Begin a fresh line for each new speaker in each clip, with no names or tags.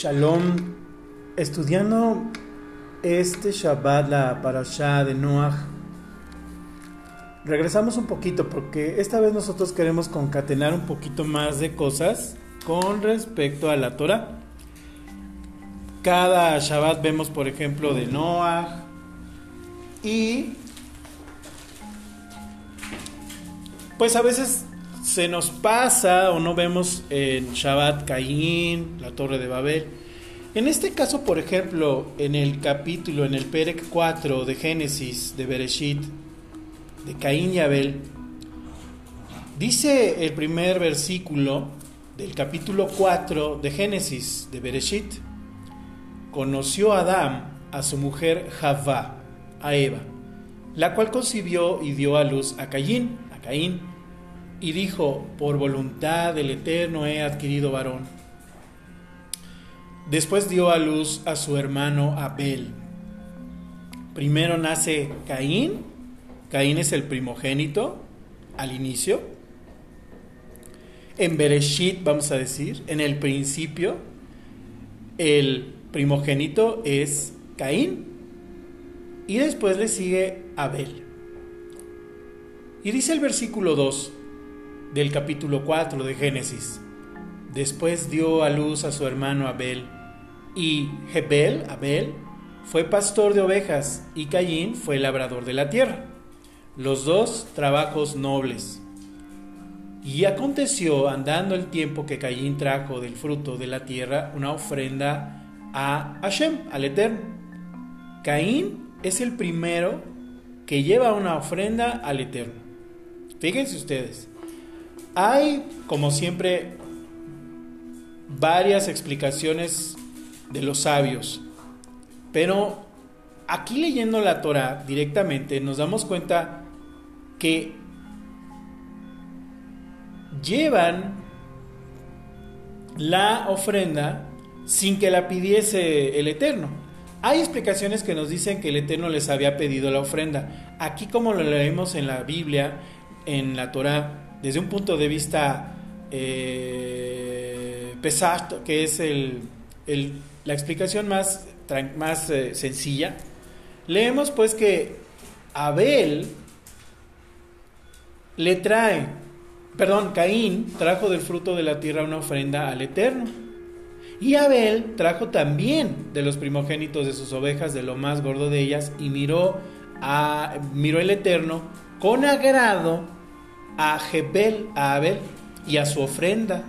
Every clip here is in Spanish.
Shalom, estudiando este Shabbat, la parashá de Noah, regresamos un poquito porque esta vez nosotros queremos concatenar un poquito más de cosas con respecto a la Torah. Cada Shabbat vemos, por ejemplo, de Noah y pues a veces se nos pasa o no vemos en Shabbat Caín, la Torre de Babel. En este caso, por ejemplo, en el capítulo, en el Perec 4 de Génesis, de Bereshit, de Caín y Abel, dice el primer versículo del capítulo 4 de Génesis, de Bereshit, conoció Adán a su mujer Javá, a Eva, la cual concibió y dio a luz a Caín, a Caín y dijo, por voluntad del Eterno he adquirido varón. Después dio a luz a su hermano Abel. Primero nace Caín, Caín es el primogénito al inicio. En Bereshit, vamos a decir, en el principio, el primogénito es Caín y después le sigue Abel. Y dice el versículo 2, del capítulo 4 de Génesis. Después dio a luz a su hermano Abel, y Jebel, Abel, fue pastor de ovejas, y Caín fue labrador de la tierra. Los dos trabajos nobles. Y aconteció, andando el tiempo, que Caín trajo del fruto de la tierra una ofrenda a Hashem, al Eterno. Caín es el primero que lleva una ofrenda al Eterno. Fíjense ustedes, hay, como siempre, varias explicaciones de los sabios, pero aquí leyendo la Torah directamente nos damos cuenta que llevan la ofrenda sin que la pidiese el Eterno. Hay explicaciones que nos dicen que el Eterno les había pedido la ofrenda. Aquí como lo leemos en la Biblia, en la Torah, desde un punto de vista eh, pesado, que es la explicación más, más eh, sencilla, leemos pues que Abel le trae, perdón, Caín trajo del fruto de la tierra una ofrenda al Eterno. Y Abel trajo también de los primogénitos de sus ovejas, de lo más gordo de ellas, y miró, a, miró el Eterno con agrado a Jebel, a Abel y a su ofrenda,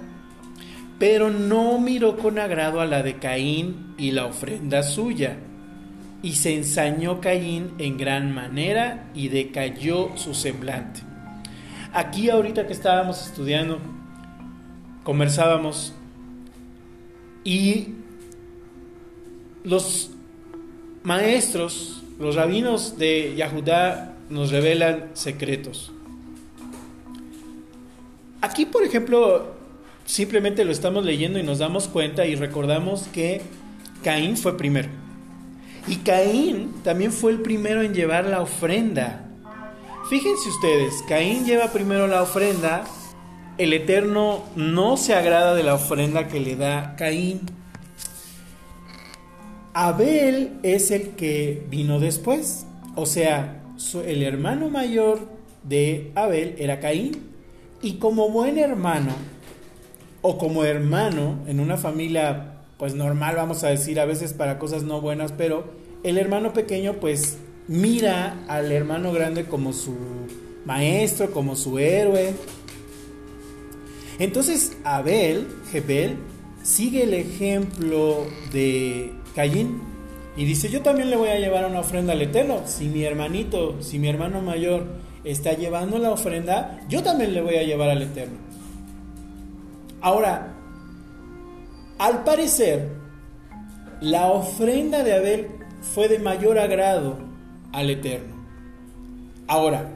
pero no miró con agrado a la de Caín y la ofrenda suya. Y se ensañó Caín en gran manera y decayó su semblante. Aquí ahorita que estábamos estudiando, conversábamos y los maestros, los rabinos de Yahudá nos revelan secretos. Aquí, por ejemplo, simplemente lo estamos leyendo y nos damos cuenta y recordamos que Caín fue primero. Y Caín también fue el primero en llevar la ofrenda. Fíjense ustedes, Caín lleva primero la ofrenda, el Eterno no se agrada de la ofrenda que le da Caín. Abel es el que vino después, o sea, el hermano mayor de Abel era Caín. Y como buen hermano, o como hermano en una familia pues normal, vamos a decir, a veces para cosas no buenas, pero el hermano pequeño pues mira al hermano grande como su maestro, como su héroe. Entonces Abel, Jebel, sigue el ejemplo de Caín y dice, yo también le voy a llevar una ofrenda al Eterno. Si mi hermanito, si mi hermano mayor está llevando la ofrenda, yo también le voy a llevar al Eterno. Ahora, al parecer, la ofrenda de Abel fue de mayor agrado al Eterno. Ahora,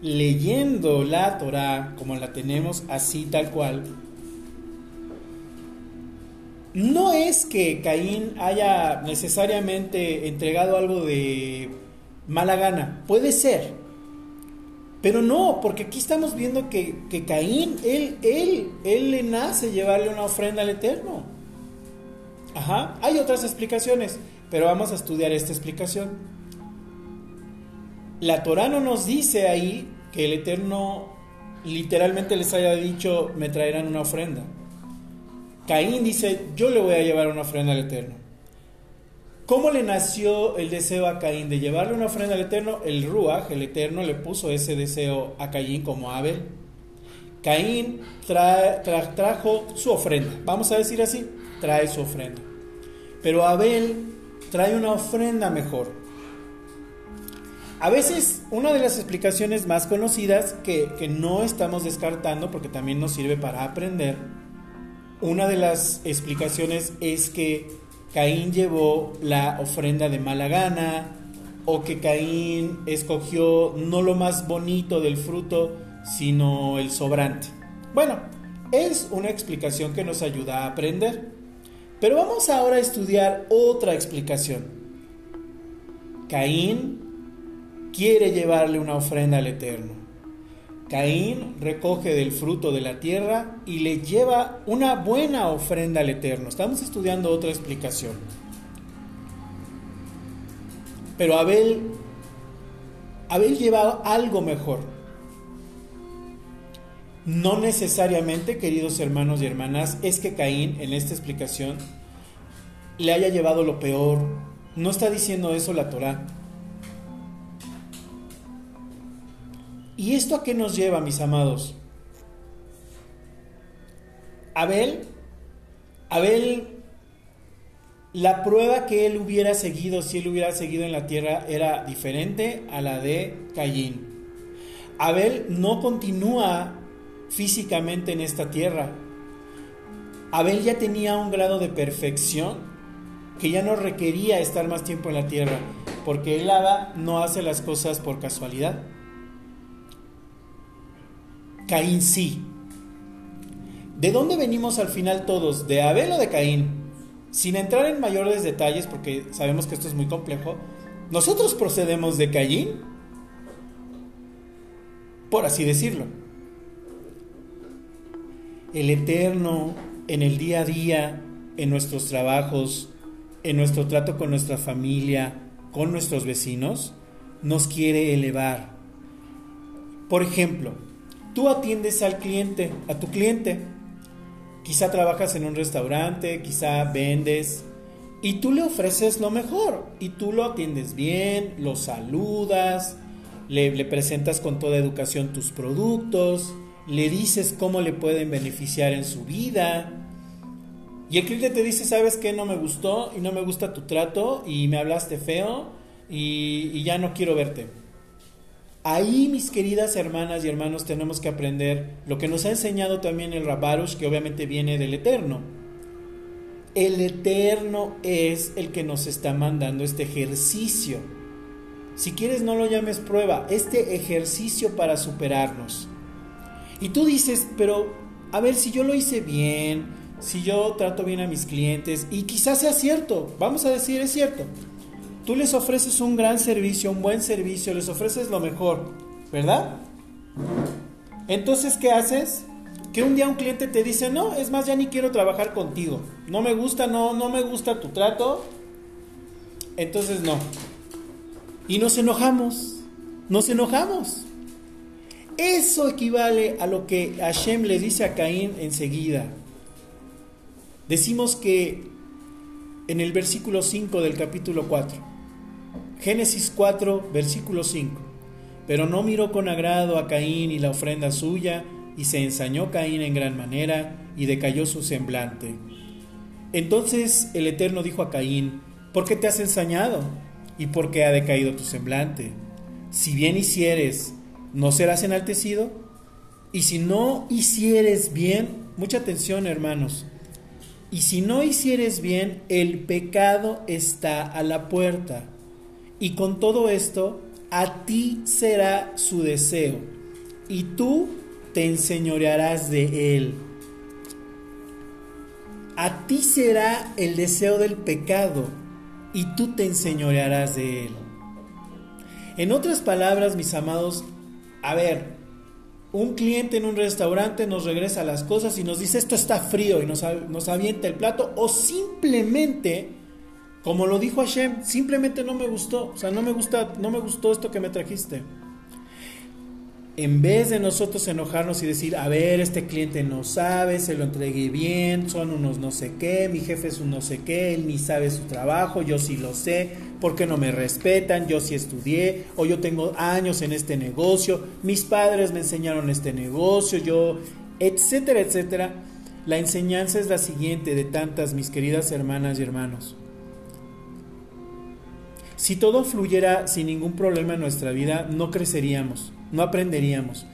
leyendo la Torah como la tenemos así tal cual, no es que Caín haya necesariamente entregado algo de mala gana, puede ser, pero no, porque aquí estamos viendo que, Caín, él, él, él le nace llevarle una ofrenda al Eterno. Ajá, hay otras explicaciones, pero vamos a estudiar esta explicación. La Torah no nos dice ahí que el Eterno literalmente les haya dicho, me traerán una ofrenda. Caín dice, yo le voy a llevar una ofrenda al Eterno. ¿Cómo le nació el deseo a Caín de llevarle una ofrenda al Eterno? El Ruach, el Eterno, le puso ese deseo a Caín como Abel. Caín trajo su ofrenda, vamos a decir así, trae su ofrenda. Pero Abel trae una ofrenda mejor. A veces una de las explicaciones más conocidas que, que no estamos descartando porque también nos sirve para aprender, una de las explicaciones es que Caín llevó la ofrenda de mala gana o que Caín escogió no lo más bonito del fruto, sino el sobrante. Bueno, es una explicación que nos ayuda a aprender. Pero vamos ahora a estudiar otra explicación. Caín quiere llevarle una ofrenda al Eterno. Caín recoge del fruto de la tierra y le lleva una buena ofrenda al Eterno. Estamos estudiando otra explicación. Pero Abel, Abel lleva algo mejor. No necesariamente, queridos hermanos y hermanas, es que Caín en esta explicación le haya llevado lo peor. No está diciendo eso la Torah. ¿Y esto a qué nos lleva, mis amados? Abel, Abel, la prueba que él hubiera seguido, si él hubiera seguido en la tierra, era diferente a la de Caín. Abel no continúa físicamente en esta tierra. Abel ya tenía un grado de perfección que ya no requería estar más tiempo en la tierra, porque el hada no hace las cosas por casualidad. Caín sí. ¿De dónde venimos al final todos? ¿De Abel o de Caín? Sin entrar en mayores detalles, porque sabemos que esto es muy complejo, nosotros procedemos de Caín, por así decirlo. El Eterno en el día a día, en nuestros trabajos, en nuestro trato con nuestra familia, con nuestros vecinos, nos quiere elevar. Por ejemplo, Tú atiendes al cliente, a tu cliente. Quizá trabajas en un restaurante, quizá vendes y tú le ofreces lo mejor y tú lo atiendes bien, lo saludas, le, presentas con toda educación tus productos, le dices cómo le pueden beneficiar en su vida. Y el cliente te dice, ¿sabes qué? No me gustó y no me gusta tu trato y me hablaste feo y ya no quiero verte. Ahí, mis queridas hermanas y hermanos, tenemos que aprender lo que nos ha enseñado también el Rabarush, que obviamente viene del Eterno. El Eterno es el que nos está mandando este ejercicio. Si quieres, no lo llames prueba, este ejercicio para superarnos. Y tú dices, pero a ver si yo lo hice bien, si yo trato bien a mis clientes, y quizás sea cierto, vamos a decir, es cierto. Tú les ofreces un gran servicio, un buen servicio, les ofreces lo mejor, ¿verdad? Entonces, ¿qué haces? Que un día un cliente te dice, no, es más, ya ni quiero trabajar contigo. No me gusta, no, no me gusta tu trato. Entonces, no. Y nos enojamos, nos enojamos. Eso equivale a lo que Hashem le dice a Caín enseguida. Decimos que en el versículo 5 del capítulo 4, Génesis 4, versículo 5. Pero no miró con agrado a Caín y la ofrenda suya, y se ensañó Caín en gran manera, y decayó su semblante. Entonces el Eterno dijo a Caín, ¿por qué te has ensañado? ¿Y por qué ha decaído tu semblante? Si bien hicieres, ¿no serás enaltecido? Y si no hicieres bien, mucha atención hermanos, y si no hicieres bien, el pecado está a la puerta y con todo esto, a ti será su deseo, y tú te enseñorearás de él. A ti será el deseo del pecado, y tú te enseñorearás de él. En otras palabras, mis amados, a ver, un cliente en un restaurante nos regresa las cosas y nos dice esto está frío y nos, nos avienta el plato o simplemente como lo dijo Hashem, simplemente no me gustó, o sea, no me gusta, no me gustó esto que me trajiste. En vez de nosotros enojarnos y decir, a ver, este cliente no sabe, se lo entregué bien, son unos no sé qué, mi jefe es un no sé qué, él ni sabe su trabajo, yo sí lo sé, ¿por qué no me respetan? Yo sí estudié, o yo tengo años en este negocio, mis padres me enseñaron este negocio, yo, etcétera, etcétera. La enseñanza es la siguiente de tantas, mis queridas hermanas y hermanos. Si todo fluyera sin ningún problema en nuestra vida, no creceríamos, no aprenderíamos.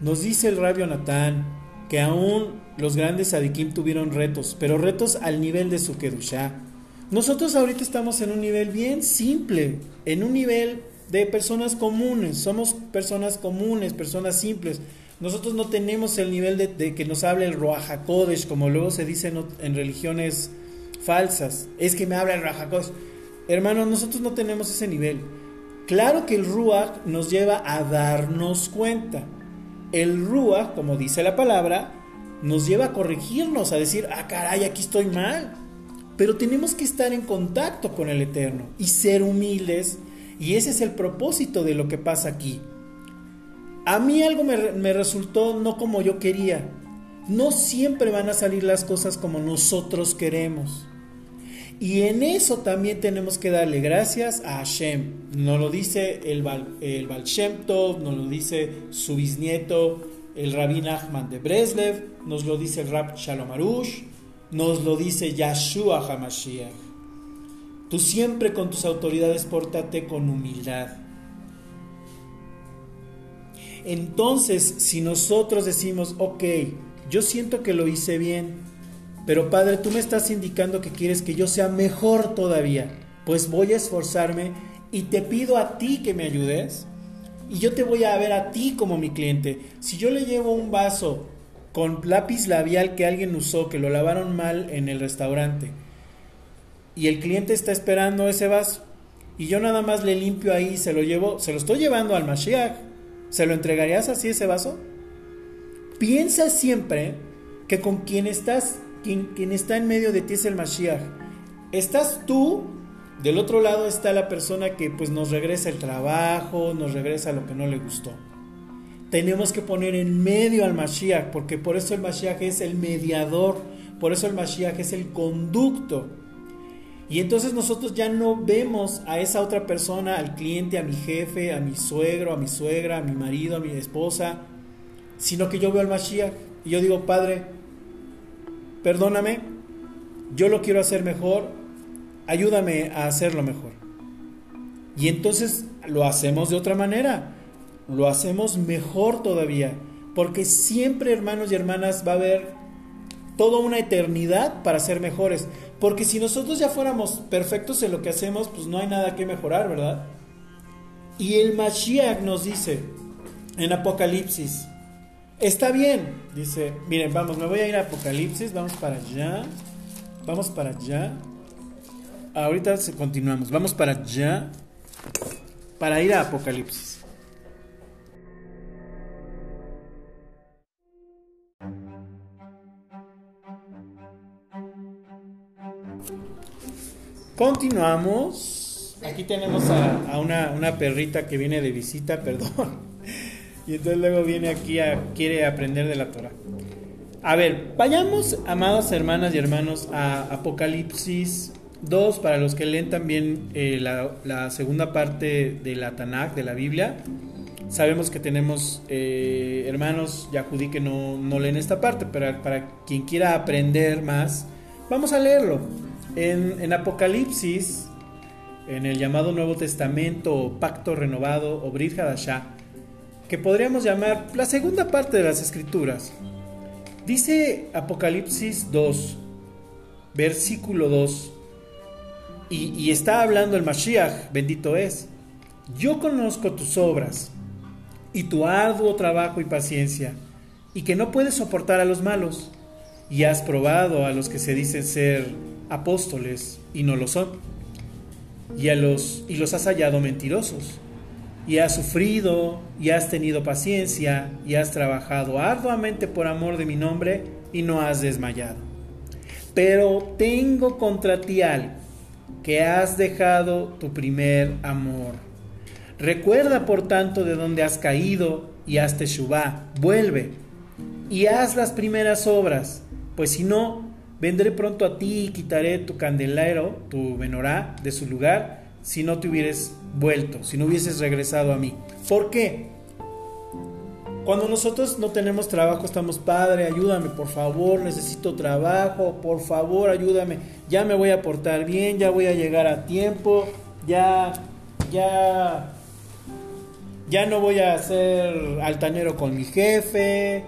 Nos dice el rabio Natán que aún los grandes adikim tuvieron retos, pero retos al nivel de su kedushá. Nosotros ahorita estamos en un nivel bien simple, en un nivel de personas comunes, somos personas comunes, personas simples. Nosotros no tenemos el nivel de, que nos hable el Ruach como luego se dice en, religiones falsas. Es que me habla el Ruach Hermanos, nosotros no tenemos ese nivel. Claro que el Ruach nos lleva a darnos cuenta. El Ruach, como dice la palabra, nos lleva a corregirnos, a decir, ah, caray, aquí estoy mal. Pero tenemos que estar en contacto con el Eterno y ser humildes. Y ese es el propósito de lo que pasa aquí. A mí algo me, me resultó no como yo quería. No siempre van a salir las cosas como nosotros queremos. Y en eso también tenemos que darle gracias a Hashem. Nos lo dice el, Bal, el nos lo dice su bisnieto, el Rabbi Nachman de Breslev, nos lo dice el Rab Shalom Arush, nos lo dice Yahshua HaMashiach. Tú siempre con tus autoridades pórtate con humildad. Entonces, si nosotros decimos, ok, yo siento que lo hice bien, pero Padre, tú me estás indicando que quieres que yo sea mejor todavía. Pues voy a esforzarme y te pido a ti que me ayudes. Y yo te voy a ver a ti como mi cliente. Si yo le llevo un vaso con lápiz labial que alguien usó, que lo lavaron mal en el restaurante, y el cliente está esperando ese vaso, y yo nada más le limpio ahí, se lo llevo, se lo estoy llevando al Mashiach, ¿se lo entregarías así ese vaso? Piensa siempre que con quien estás quien, está en medio de ti es el Mashiach. Estás tú, del otro lado está la persona que pues nos regresa el trabajo, nos regresa lo que no le gustó. Tenemos que poner en medio al Mashiach, porque por eso el Mashiach es el mediador, por eso el Mashiach es el conducto. Y entonces nosotros ya no vemos a esa otra persona, al cliente, a mi jefe, a mi suegro, a mi suegra, a mi marido, a mi esposa, sino que yo veo al Mashiach y yo digo, Padre, perdóname, yo lo quiero hacer mejor, ayúdame a hacerlo mejor. Y entonces lo hacemos de otra manera, lo hacemos mejor todavía, porque siempre hermanos y hermanas va a haber toda una eternidad para ser mejores, porque si nosotros ya fuéramos perfectos en lo que hacemos, pues no hay nada que mejorar, ¿verdad? Y el Mashiach nos dice en Apocalipsis Está bien, dice, miren, vamos, me voy a ir a Apocalipsis, vamos para allá, vamos para allá. Ahorita continuamos, vamos para allá, para ir a Apocalipsis. Continuamos. Aquí tenemos a, una, una perrita que viene de visita, perdón. Y entonces luego viene aquí a quiere aprender de la Torah. A ver, vayamos, amadas hermanas y hermanos, a Apocalipsis 2, para los que leen también eh, la, segunda parte de la Tanakh, de la Biblia. Sabemos que tenemos eh, hermanos yahudí que no, no, leen esta parte, pero para quien quiera aprender más, vamos a leerlo. En, en Apocalipsis, en el llamado Nuevo Testamento, Pacto Renovado o Brit Hadashah, que podríamos llamar la segunda parte de las escrituras. Dice Apocalipsis 2, versículo 2, y, y, está hablando el Mashiach, bendito es. Yo conozco tus obras y tu arduo trabajo y paciencia, y que no puedes soportar a los malos, y has probado a los que se dicen ser apóstoles y no lo son, y, a los, y los has hallado mentirosos y has sufrido y has tenido paciencia y has trabajado arduamente por amor de mi nombre y no has desmayado. Pero tengo contra ti algo, que has dejado tu primer amor. Recuerda por tanto de dónde has caído y haz teshuvá, vuelve y haz las primeras obras, pues si no, vendré pronto a ti y quitaré tu candelero, tu menorá, de su lugar, si no te hubieras vuelto, si no hubieses regresado a mí. ¿Por qué? Cuando nosotros no tenemos trabajo, estamos, Padre, ayúdame, por favor, necesito trabajo, por favor, ayúdame, ya me voy a portar bien, ya voy a llegar a tiempo, ya, ya, ya no voy a ser altanero con mi jefe.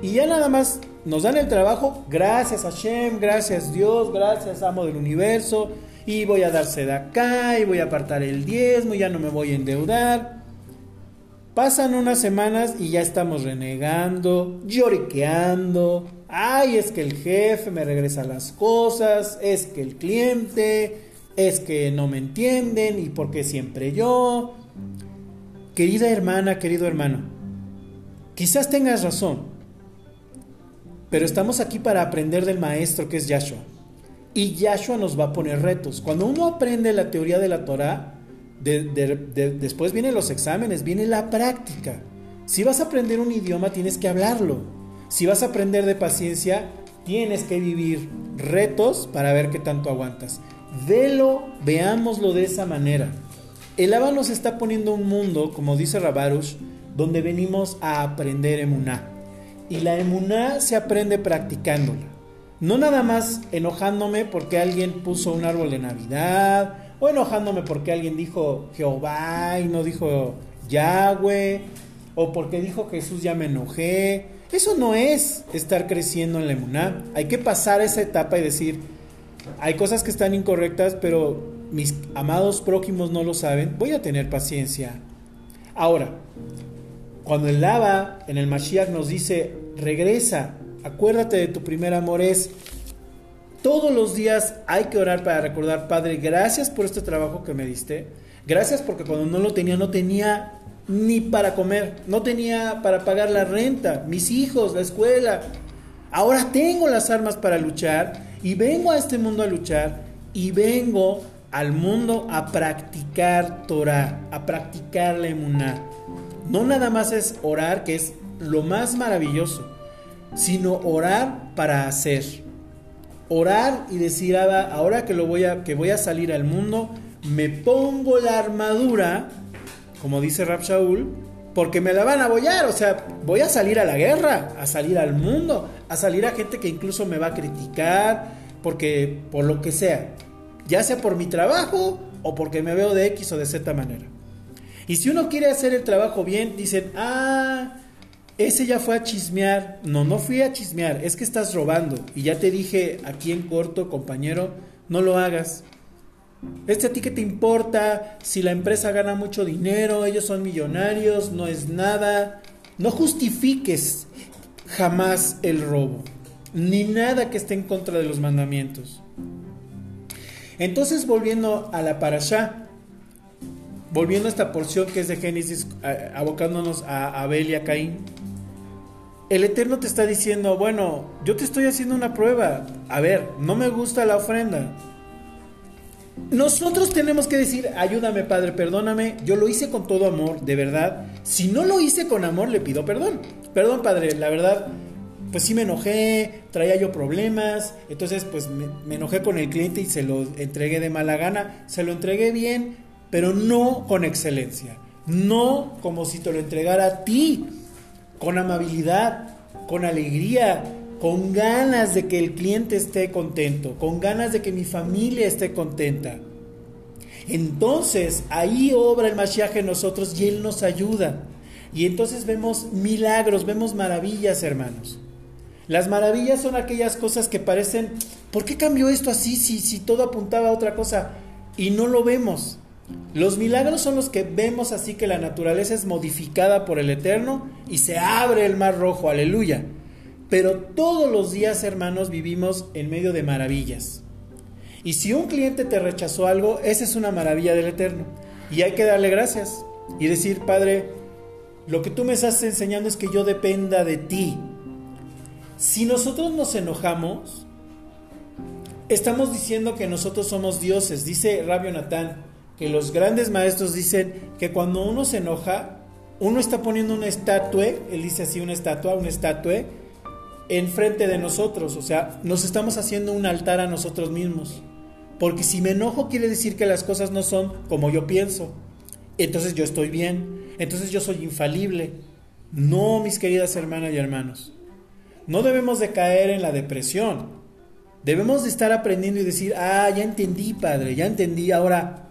Y ya nada más nos dan el trabajo, gracias a Shem, gracias Dios, gracias Amo del Universo, y voy a darse de acá, y voy a apartar el diezmo, ya no me voy a endeudar. Pasan unas semanas y ya estamos renegando, lloriqueando. Ay, es que el jefe me regresa las cosas, es que el cliente, es que no me entienden y porque siempre yo. Querida hermana, querido hermano, quizás tengas razón, pero estamos aquí para aprender del maestro que es Yahshua. Y Yahshua nos va a poner retos. Cuando uno aprende la teoría de la Torah, después vienen los exámenes, viene la práctica. Si vas a aprender un idioma, tienes que hablarlo. Si vas a aprender de paciencia, tienes que vivir retos para ver qué tanto aguantas. Velo, veámoslo de esa manera. El Abba nos está poniendo un mundo, como dice Rabarush, donde venimos a aprender emuná. Y la emuná se aprende practicándola. No nada más enojándome porque alguien puso un árbol de Navidad, o enojándome porque alguien dijo Jehová y no dijo Yahweh, o porque dijo Jesús ya me enojé. Eso no es estar creciendo en la emuná. Hay que pasar esa etapa y decir, hay cosas que están incorrectas, pero mis amados prójimos no lo saben, voy a tener paciencia. Ahora, cuando el lava en el Mashiach nos dice, regresa, acuérdate de tu primer amor, es todos los días hay que orar para recordar, Padre, gracias por este trabajo que me diste. Gracias porque cuando no lo tenía, no tenía ni para comer, no tenía para pagar la renta, mis hijos, la escuela. Ahora tengo las armas para luchar y vengo a este mundo a luchar y vengo al mundo a practicar Torah, a practicar la emuná. No nada más es orar, que es lo más maravilloso, sino orar para hacer. Orar y decir, ahora que, lo voy a, que voy a salir al mundo, me pongo la armadura, como dice Rab Shaul, porque me la van a bollar, o sea, voy a salir a la guerra, a salir al mundo, a salir a gente que incluso me va a criticar, porque por lo que sea, ya sea por mi trabajo o porque me veo de X o de Z manera. Y si uno quiere hacer el trabajo bien, dicen, ah, ese ya fue a chismear. No, no fui a chismear, es que estás robando. Y ya te dije aquí en corto, compañero, no lo hagas. Este a ti que te importa si la empresa gana mucho dinero, ellos son millonarios, no es nada. No justifiques jamás el robo, ni nada que esté en contra de los mandamientos. Entonces, volviendo a la parasha, volviendo a esta porción que es de Génesis, abocándonos a Abel y a Caín, el Eterno te está diciendo, bueno, yo te estoy haciendo una prueba, a ver, no me gusta la ofrenda. Nosotros tenemos que decir, ayúdame Padre, perdóname, yo lo hice con todo amor, de verdad. Si no lo hice con amor, le pido perdón. Perdón Padre, la verdad, pues sí me enojé, traía yo problemas, entonces pues me, me enojé con el cliente y se lo entregué de mala gana, se lo entregué bien, pero no con excelencia, no como si te lo entregara a ti, con amabilidad, con alegría, con ganas de que el cliente esté contento, con ganas de que mi familia esté contenta. Entonces ahí obra el Mashiach en nosotros y Él nos ayuda. Y entonces vemos milagros, vemos maravillas, hermanos. Las maravillas son aquellas cosas que parecen, ¿por qué cambió esto así si, si todo apuntaba a otra cosa? Y no lo vemos. Los milagros son los que vemos así que la naturaleza es modificada por el Eterno y se abre el mar rojo, aleluya. Pero todos los días, hermanos, vivimos en medio de maravillas. Y si un cliente te rechazó algo, esa es una maravilla del Eterno. Y hay que darle gracias. y decir, Padre, lo que tú me estás enseñando es que yo dependa de ti. Si nosotros nos enojamos, estamos diciendo que nosotros somos dioses. Dice Rabio Natán que los grandes maestros dicen que cuando uno se enoja, uno está poniendo una estatua, él dice así una estatua, una estatua, enfrente de nosotros. O sea, nos estamos haciendo un altar a nosotros mismos. Porque si me enojo quiere decir que las cosas no son como yo pienso. Entonces yo estoy bien. Entonces yo soy infalible. No, mis queridas hermanas y hermanos. No debemos de caer en la depresión. Debemos de estar aprendiendo y decir, ah, ya entendí, padre, ya entendí. Ahora,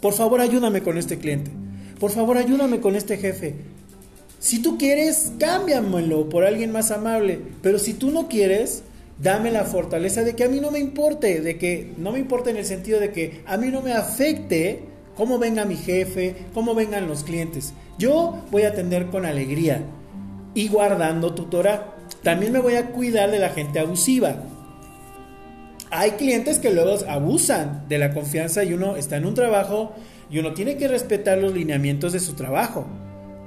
por favor, ayúdame con este cliente. Por favor, ayúdame con este jefe. Si tú quieres, cámbiamelo por alguien más amable. Pero si tú no quieres, dame la fortaleza de que a mí no me importe, de que no me importe en el sentido de que a mí no me afecte cómo venga mi jefe, cómo vengan los clientes. Yo voy a atender con alegría y guardando tu Torah. También me voy a cuidar de la gente abusiva. Hay clientes que luego abusan de la confianza y uno está en un trabajo y uno tiene que respetar los lineamientos de su trabajo.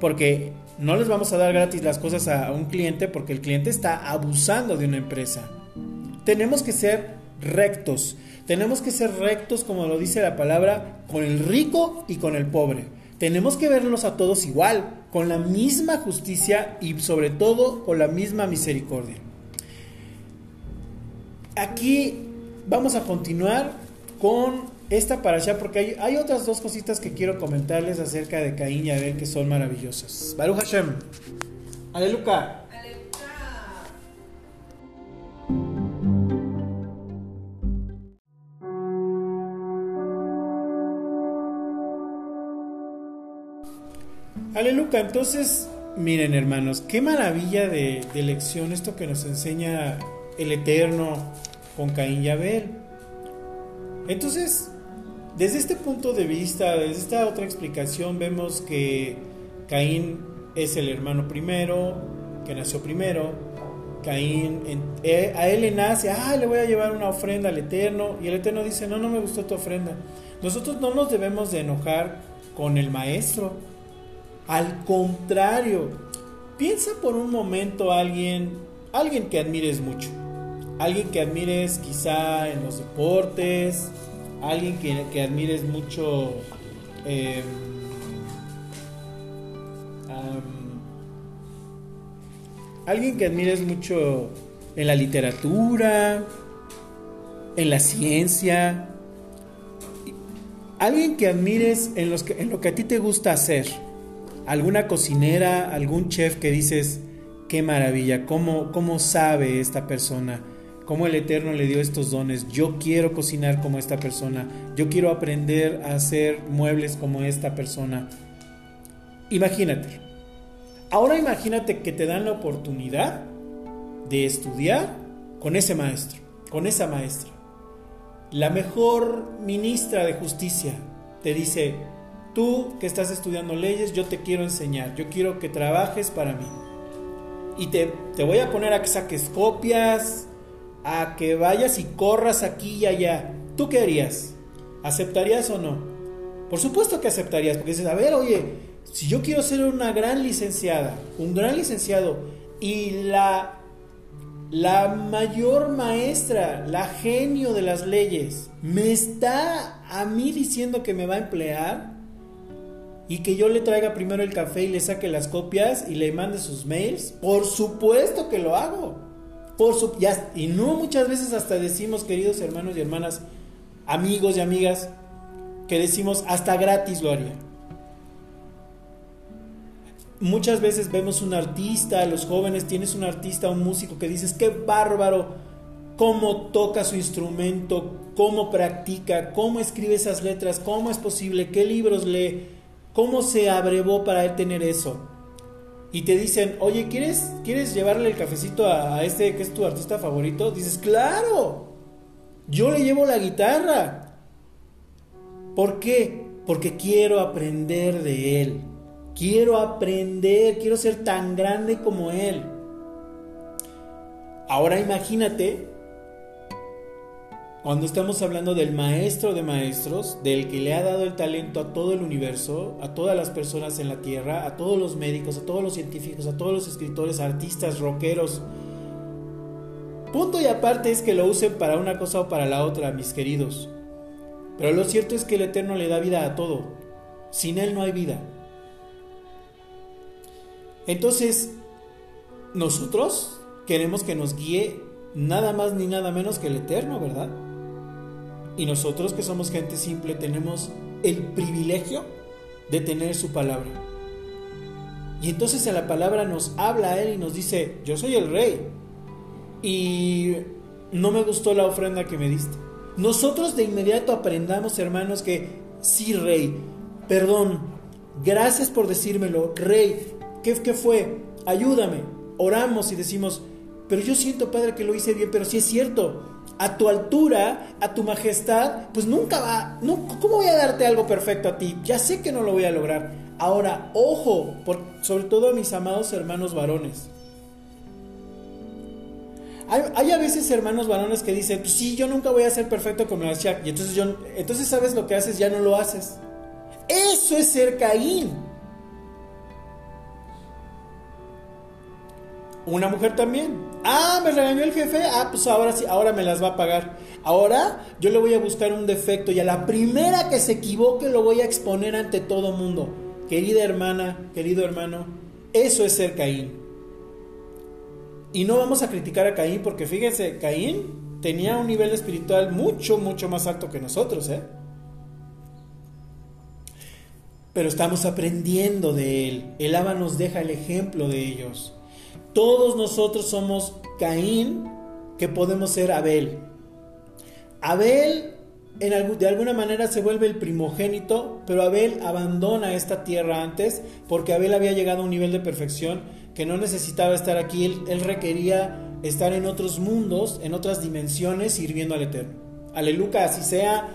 Porque no les vamos a dar gratis las cosas a un cliente porque el cliente está abusando de una empresa. Tenemos que ser rectos. Tenemos que ser rectos, como lo dice la palabra, con el rico y con el pobre. Tenemos que verlos a todos igual, con la misma justicia y sobre todo con la misma misericordia. Aquí vamos a continuar con esta para allá porque hay, otras dos cositas que quiero comentarles acerca de Caín y Abel que son maravillosas. Baruch Hashem. Aleluya. Aleluya, entonces, miren hermanos, qué maravilla de, de, lección esto que nos enseña el Eterno con Caín y Abel. Entonces, desde este punto de vista, desde esta otra explicación, vemos que Caín es el hermano primero, que nació primero. Caín, eh, a él le nace, ah, le voy a llevar una ofrenda al Eterno. Y el Eterno dice, no, no me gustó tu ofrenda. Nosotros no nos debemos de enojar con el maestro. Al contrario, piensa por un momento a alguien, alguien que admires mucho. Alguien que admires quizá en los deportes, alguien que, admires mucho em, alguien que admires mucho en la literatura, en la ciencia, alguien que admires en, los en lo que a ti te gusta hacer, alguna cocinera, algún chef que dices, qué maravilla, cómo, cómo sabe esta persona cómo el Eterno le dio estos dones. Yo quiero cocinar como esta persona. Yo quiero aprender a hacer muebles como esta persona. Imagínate. Ahora imagínate que te dan la oportunidad de estudiar con ese maestro, con esa maestra. La mejor ministra de justicia te dice, tú que estás estudiando leyes, yo te quiero enseñar, yo quiero que trabajes para mí. Y te, te voy a poner a que saques copias, a que vayas y corras aquí y allá, ¿tú qué harías? ¿Aceptarías o no? Por supuesto que aceptarías, porque dices, a ver, oye, si yo quiero ser una gran licenciada, un gran licenciado, y la, la mayor maestra, la genio de las leyes, me está a mí diciendo que me va a emplear, y que yo le traiga primero el café y le saque las copias y le mande sus mails, por supuesto que lo hago. Por su, y no muchas veces hasta decimos, queridos hermanos y hermanas, amigos y amigas, que decimos hasta gratis lo haría. Muchas veces vemos un artista, los jóvenes, tienes un artista, un músico que dices, qué bárbaro, cómo toca su instrumento, cómo practica, cómo escribe esas letras, cómo es posible, qué libros lee, cómo se abrevó para él tener eso y te dicen, oye, ¿quieres, ¿quieres llevarle el cafecito a, este que es tu artista favorito? Dices, claro, yo le llevo la guitarra. ¿Por qué? Porque quiero aprender de él. Quiero aprender, quiero ser tan grande como él. Ahora imagínate Cuando estamos hablando del maestro de maestros, del que le ha dado el talento a todo el universo, a todas las personas en la Tierra, a todos los médicos, a todos los científicos, a todos los escritores, artistas, rockeros. Punto y aparte es que lo usen para una cosa o para la otra, mis queridos. Pero lo cierto es que el Eterno le da vida a todo. Sin Él no hay vida. Entonces, nosotros queremos que nos guíe nada más ni nada menos que el Eterno, ¿verdad? Y nosotros que somos gente simple tenemos el privilegio de tener su palabra. Y entonces en la palabra nos habla a Él y nos dice, yo soy el rey. Y no me gustó la ofrenda que me diste. Nosotros de inmediato aprendamos, hermanos, que sí, rey, perdón, gracias por decírmelo, rey, ¿qué, qué fue? Ayúdame. Oramos y decimos, pero yo siento, Padre, que lo hice bien, pero sí es cierto, a tu altura, a tu majestad, pues nunca va, no, ¿cómo voy a darte algo perfecto a ti? Ya sé que no lo voy a lograr. Ahora, ojo, sobre todo a mis amados hermanos varones. Hay, a veces hermanos varones que dicen, pues sí, yo nunca voy a ser perfecto como Shaq. Y entonces, entonces sabes lo que haces, ya no lo haces. Eso es ser Caín. Una mujer también. Ah, me regañó el jefe. Ah, pues ahora sí, ahora me las va a pagar. Ahora yo le voy a buscar un defecto y a la primera que se equivoque lo voy a exponer ante todo mundo. Querida hermana, querido hermano, eso es ser Caín. Y no vamos a criticar a Caín porque fíjense, Caín tenía un nivel espiritual mucho, mucho más alto que nosotros, ¿eh? Pero estamos aprendiendo de él. El Aba nos deja el ejemplo de ellos. Todos nosotros somos Caín que podemos ser Abel. Abel de alguna manera se vuelve el primogénito, pero Abel abandona esta tierra antes porque Abel había llegado a un nivel de perfección que no necesitaba estar aquí, él, requería estar en otros mundos, en otras dimensiones, sirviendo al Eterno. Aleluya, así sea.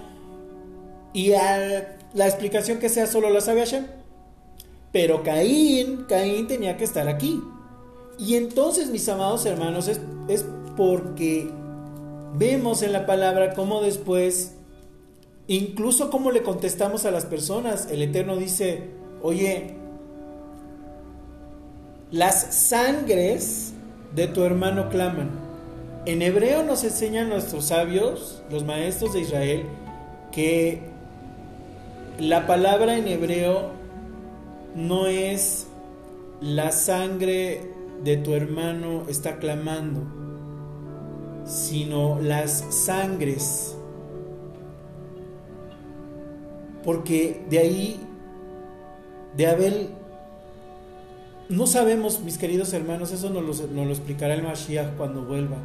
Y la explicación que sea solo la sabe Hashem. Pero Caín, Caín tenía que estar aquí. Y entonces, mis amados hermanos, es, es porque vemos en la palabra cómo después, incluso cómo le contestamos a las personas, el Eterno dice, oye, las sangres de tu hermano claman. En hebreo nos enseñan nuestros sabios, los maestros de Israel, que la palabra en hebreo no es la sangre de tu hermano está clamando, sino las sangres. Porque de ahí, de Abel, no sabemos, mis queridos hermanos, eso nos lo, explicará el Mashiach cuando vuelva.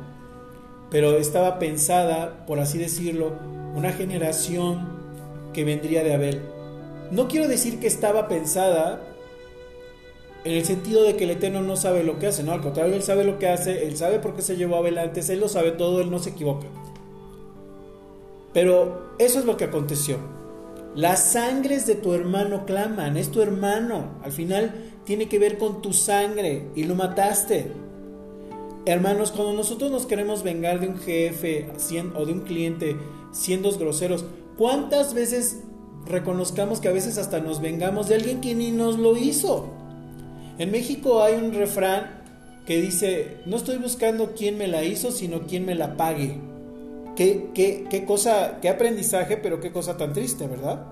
Pero estaba pensada, por así decirlo, una generación que vendría de Abel. No quiero decir que estaba pensada en el sentido de que el Eterno no sabe lo que hace, no, al contrario, Él sabe lo que hace, Él sabe por qué se llevó a Él lo sabe todo, Él no se equivoca. Pero eso es lo que aconteció. Las sangres de tu hermano claman, es tu hermano, al final tiene que ver con tu sangre y lo mataste. Hermanos, cuando nosotros nos queremos vengar de un jefe o de un cliente siendo groseros, ¿cuántas veces reconozcamos que a veces hasta nos vengamos de alguien que ni nos lo hizo? En México hay un refrán que dice, no estoy buscando quién me la hizo, sino quién me la pague. Qué, cosa, qué aprendizaje, pero qué cosa tan triste, ¿verdad?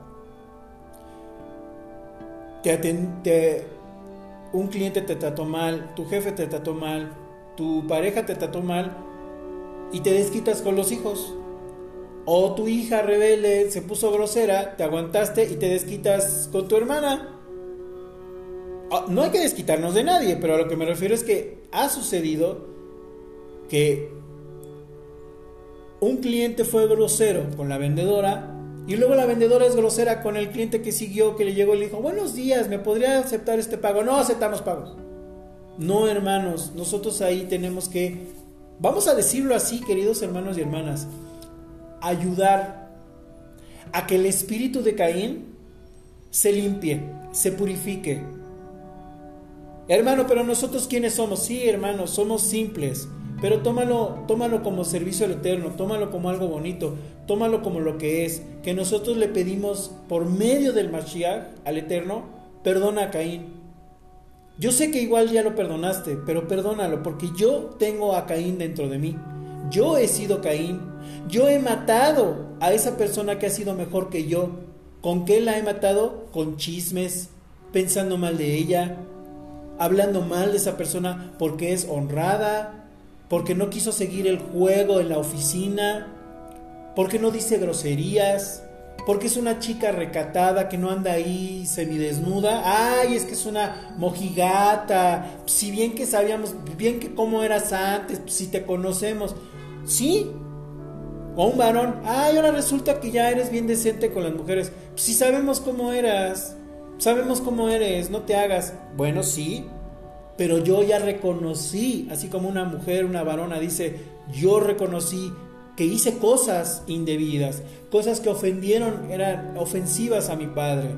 Te, un cliente te trató mal, tu jefe te trató mal, tu pareja te trató mal y te desquitas con los hijos. O tu hija rebelde se puso grosera, te aguantaste y te desquitas con tu hermana. Ah, no hay que desquitarnos de nadie, pero a lo que me refiero es que ha sucedido que un cliente fue grosero con la vendedora y luego la vendedora es grosera con el cliente que siguió, que le llegó y le dijo, buenos días, ¿me podría aceptar este pago? No aceptamos pagos. No, hermanos, nosotros ahí tenemos que, vamos a decirlo así, queridos hermanos y hermanas, ayudar a que el espíritu de Caín se limpie, se purifique, Hermano, pero nosotros quiénes somos? Sí, hermanos, somos simples. pero tómalo, tómalo como servicio al Eterno, tómalo como algo bonito, tómalo como lo que es, que nosotros le pedimos por medio del Mashiach al Eterno, perdona a Caín. Yo sé que igual ya lo perdonaste, pero perdónalo, porque yo tengo a Caín dentro de mí. Yo he sido Caín. Yo he matado a esa persona que ha sido mejor que yo. ¿Con qué la he matado? Con chismes, pensando mal de ella, hablando mal de esa persona porque es honrada, porque no quiso seguir el juego en la oficina, porque no dice groserías, porque es una chica recatada que no anda ahí semidesnuda. Ay, es que es una mojigata. Si bien que sabíamos, bien que cómo eras antes, si te conocemos. Sí. O un varón. Ay, ahora resulta que ya eres bien decente con las mujeres. Si sabemos cómo eras. Sabemos cómo eres, no te hagas. Bueno, sí, pero yo ya reconocí, así como una mujer, una varona dice, yo reconocí que hice cosas indebidas, cosas que ofendieron, eran ofensivas a mi padre,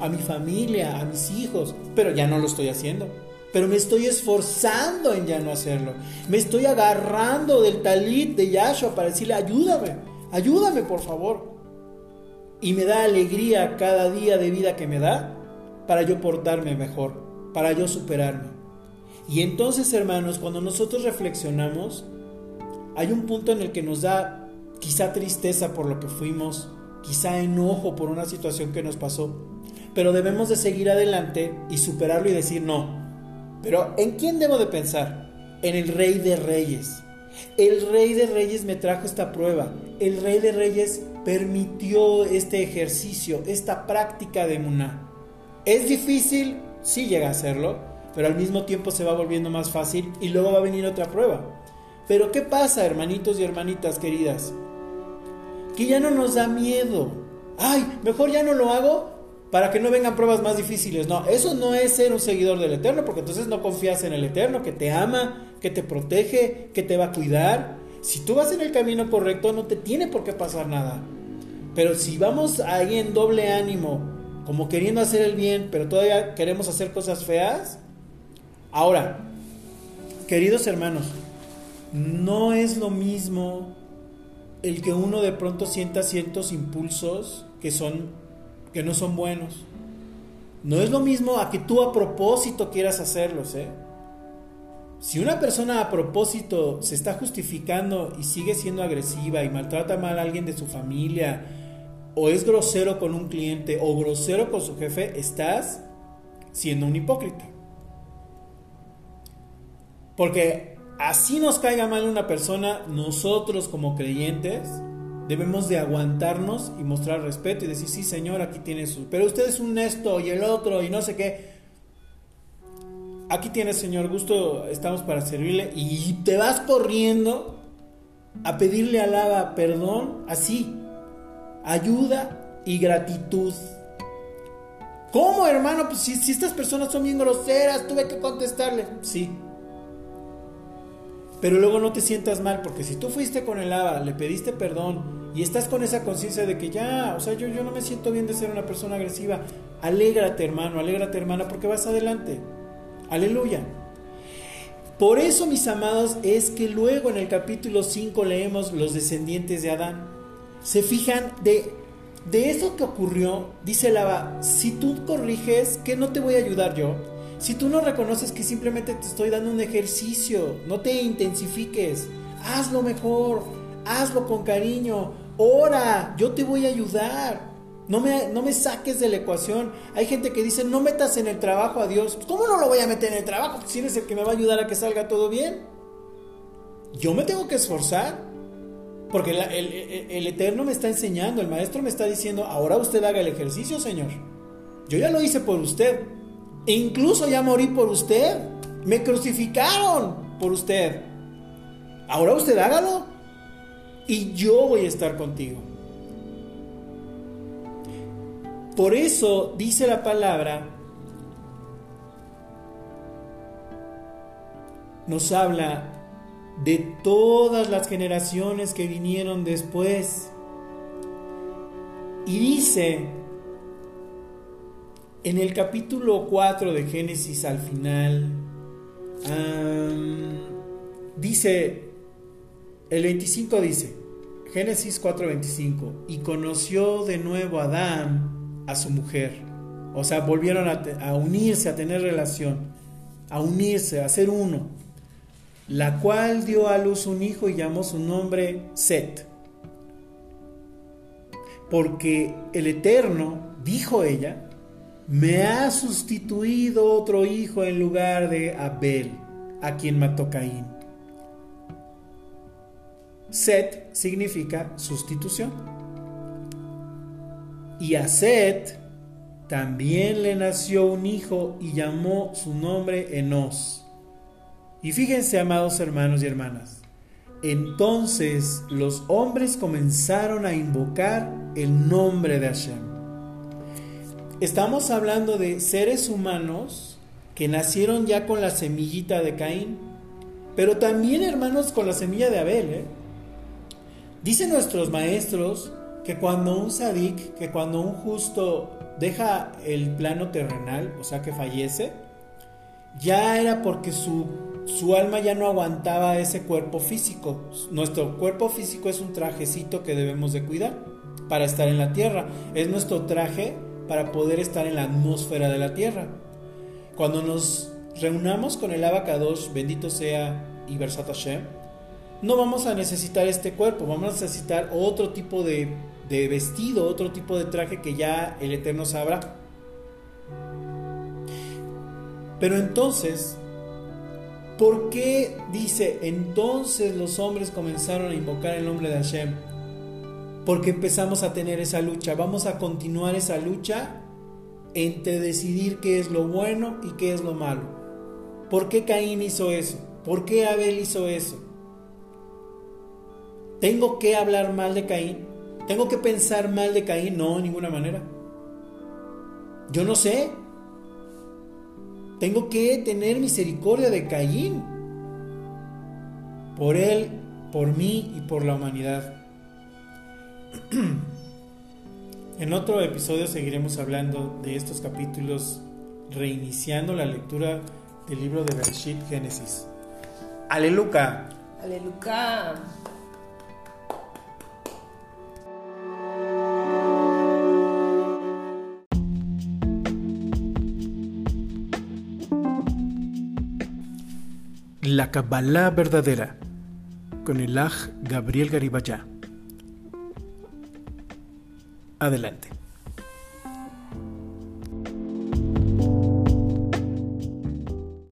a mi familia, a mis hijos, pero ya no lo estoy haciendo. Pero me estoy esforzando en ya no hacerlo. Me estoy agarrando del talit de Yahshua para decirle, ayúdame, ayúdame por favor. Y me da alegría cada día de vida que me da para yo portarme mejor, para yo superarme. Y entonces, hermanos, cuando nosotros reflexionamos, hay un punto en el que nos da quizá tristeza por lo que fuimos, quizá enojo por una situación que nos pasó, pero debemos de seguir adelante y superarlo y decir no. Pero ¿en quién debo de pensar? En el Rey de Reyes. El Rey de Reyes me trajo esta prueba. El Rey de Reyes permitió este ejercicio, esta práctica de Muná. Es difícil, sí llega a serlo, pero al mismo tiempo se va volviendo más fácil y luego va a venir otra prueba. Pero ¿qué pasa, hermanitos y hermanitas queridas? Que ya no nos da miedo. Ay, mejor ya no lo hago para que no vengan pruebas más difíciles. No, eso no es ser un seguidor del Eterno, porque entonces no confías en el Eterno, que te ama, que te protege, que te va a cuidar. Si tú vas en el camino correcto, no te tiene por qué pasar nada. Pero si vamos ahí en doble ánimo, como queriendo hacer el bien, pero todavía queremos hacer cosas feas. Ahora, queridos hermanos, no es lo mismo el que uno de pronto sienta ciertos impulsos que son que no son buenos. No es lo mismo a que tú a propósito quieras hacerlos, ¿eh? Si una persona a propósito se está justificando y sigue siendo agresiva y maltrata mal a alguien de su familia, o es grosero con un cliente o grosero con su jefe, estás siendo un hipócrita. Porque así nos caiga mal una persona, nosotros como creyentes debemos de aguantarnos y mostrar respeto y decir, sí señor, aquí tiene su... Pero usted es un esto y el otro y no sé qué. Aquí tiene señor, gusto, estamos para servirle y te vas corriendo a pedirle al Lava perdón así, ayuda y gratitud. ¿Cómo, hermano? Pues si, estas personas son bien groseras, tuve que contestarle. Sí. Pero luego no te sientas mal, porque si tú fuiste con el Ava, le pediste perdón y estás con esa conciencia de que ya, o sea, yo, yo no me siento bien de ser una persona agresiva, alégrate, hermano, alégrate, hermana, porque vas adelante. Aleluya. Por eso, mis amados, es que luego en el capítulo 5 leemos los descendientes de Adán se fijan de, de eso que ocurrió, dice Lava, si tú corriges, que no te voy a ayudar yo. Si tú no reconoces que simplemente te estoy dando un ejercicio, no te intensifiques, hazlo mejor, hazlo con cariño, ora, yo te voy a ayudar. No me, no me saques de la ecuación. Hay gente que dice, no metas en el trabajo a Dios. ¿Cómo no lo voy a meter en el trabajo? Si eres el que me va a ayudar a que salga todo bien. Yo me tengo que esforzar. Porque el, Eterno me está enseñando, el Maestro me está diciendo, ahora usted haga el ejercicio, Señor. Yo ya lo hice por usted. E incluso ya morí por usted. Me crucificaron por usted. Ahora usted hágalo. Y yo voy a estar contigo. Por eso dice la palabra, nos habla de todas las generaciones que vinieron después. Y dice en el capítulo 4 de Génesis al final, dice, el 25 dice, Génesis 4:25, y conoció de nuevo Adán a su mujer. O sea, volvieron a, a unirse, a tener relación, a unirse, a ser uno. La cual dio a luz un hijo y llamó su nombre Set. Porque el Eterno, dijo ella, me ha sustituido otro hijo en lugar de Abel, a quien mató Caín. Set significa sustitución. Y a Set también le nació un hijo y llamó su nombre Enos. Y fíjense, amados hermanos y hermanas, entonces los hombres comenzaron a invocar el nombre de Hashem. Estamos hablando de seres humanos que nacieron ya con la semillita de Caín, pero también hermanos con la semilla de Abel. ¿eh? Dicen nuestros maestros que cuando un sadik, que cuando un justo deja el plano terrenal, o sea que fallece, ya era porque su, su alma ya no aguantaba ese cuerpo físico. Nuestro cuerpo físico es un trajecito que debemos de cuidar para estar en la tierra. Es nuestro traje para poder estar en la atmósfera de la tierra. Cuando nos reunamos con el Abacadosh, bendito sea y Hashem, no vamos a necesitar este cuerpo, vamos a necesitar otro tipo de, vestido, otro tipo de traje que ya el Eterno sabrá. Pero entonces, ¿por qué dice entonces los hombres comenzaron a invocar el nombre de Hashem? Porque empezamos a tener esa lucha, vamos a continuar esa lucha entre decidir qué es lo bueno y qué es lo malo. ¿Por qué Caín hizo eso? ¿Por qué Abel hizo eso? ¿Tengo que hablar mal de Caín? ¿Tengo que pensar mal de Caín? No, de ninguna manera. Yo no sé. Tengo que tener misericordia de Caín. Por él, por mí y por la humanidad. En otro episodio seguiremos hablando de estos capítulos, reiniciando la lectura del libro de Bereshit Génesis. Aleluya.
Aleluya.
La Kabbalah verdadera con el Aj Gabriel Garibaya. Adelante.